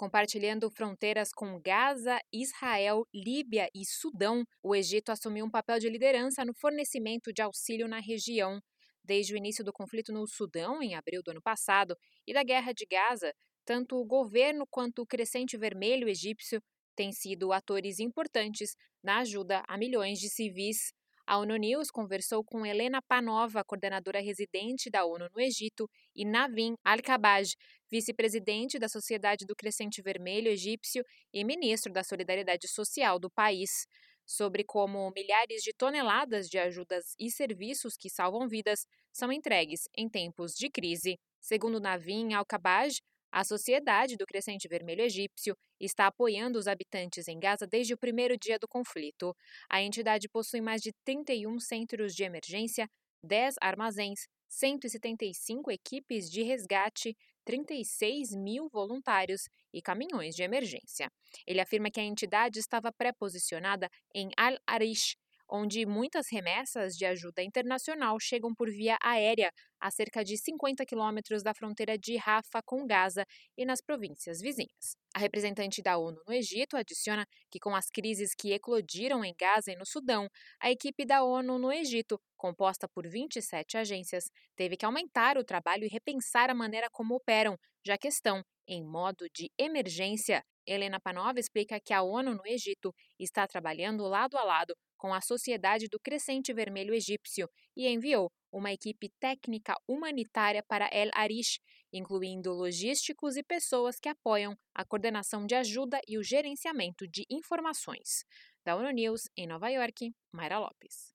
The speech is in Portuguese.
Compartilhando fronteiras com Gaza, Israel, Líbia e Sudão, o Egito assumiu um papel de liderança no fornecimento de auxílio na região. Desde o início do conflito no Sudão, em abril do ano passado, e da guerra de Gaza, tanto o governo quanto o Crescente Vermelho egípcio têm sido atores importantes na ajuda a milhões de civis. A ONU News conversou com Helena Panova, coordenadora residente da ONU no Egito, e Navin Al-Kabaj, vice-presidente da Sociedade do Crescente Vermelho Egípcio e ministro da Solidariedade Social do país, sobre como milhares de toneladas de ajudas e serviços que salvam vidas são entregues em tempos de crise. Segundo Navin Al-Kabaj, a Sociedade do Crescente Vermelho Egípcio está apoiando os habitantes em Gaza desde o primeiro dia do conflito. A entidade possui mais de 31 centros de emergência, 10 armazéns, 175 equipes de resgate, 36 mil voluntários e caminhões de emergência. Ele afirma que a entidade estava pré-posicionada em Al-Arish, onde muitas remessas de ajuda internacional chegam por via aérea a cerca de 50 quilômetros da fronteira de Rafah com Gaza e nas províncias vizinhas. A representante da ONU no Egito adiciona que, com as crises que eclodiram em Gaza e no Sudão, a equipe da ONU no Egito, composta por 27 agências, teve que aumentar o trabalho e repensar a maneira como operam, já que estão em modo de emergência. Helena Panova explica que a ONU no Egito está trabalhando lado a lado com a Sociedade do Crescente Vermelho Egípcio e enviou uma equipe técnica humanitária para El Arish, incluindo logísticos e pessoas que apoiam a coordenação de ajuda e o gerenciamento de informações. Da ONU News, em Nova York, Mayra Lopes.